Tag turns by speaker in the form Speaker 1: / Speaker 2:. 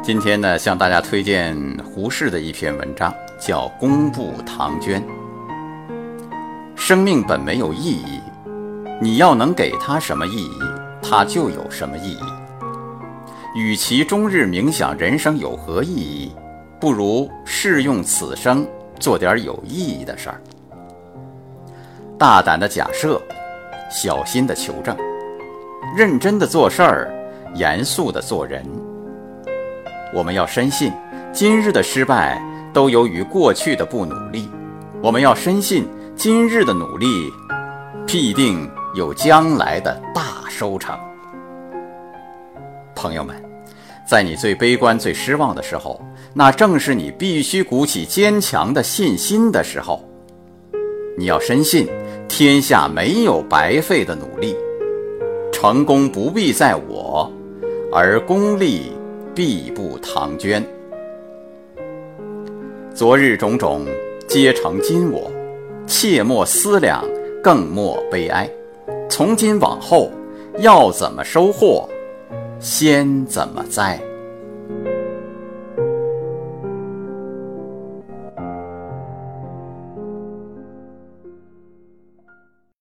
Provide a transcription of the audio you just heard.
Speaker 1: 今天呢，向大家推荐胡适的一篇文章，叫《公布唐娟》。生命本没有意义，你要能给它什么意义，它就有什么意义。与其终日冥想人生有何意义，不如试用此生做点有意义的事儿。大胆的假设，小心的求证，认真的做事儿，严肃的做人。我们要深信，今日的失败都由于过去的不努力；我们要深信，今日的努力必定有将来的大收成。朋友们，在你最悲观、最失望的时候，那正是你必须鼓起坚强的信心的时候。你要深信，天下没有白费的努力，成功不必在我，而功利。必不唐捐。昨日种种，皆成今我。切莫思量，更莫悲哀。从今往后，要怎么收获，先怎么栽。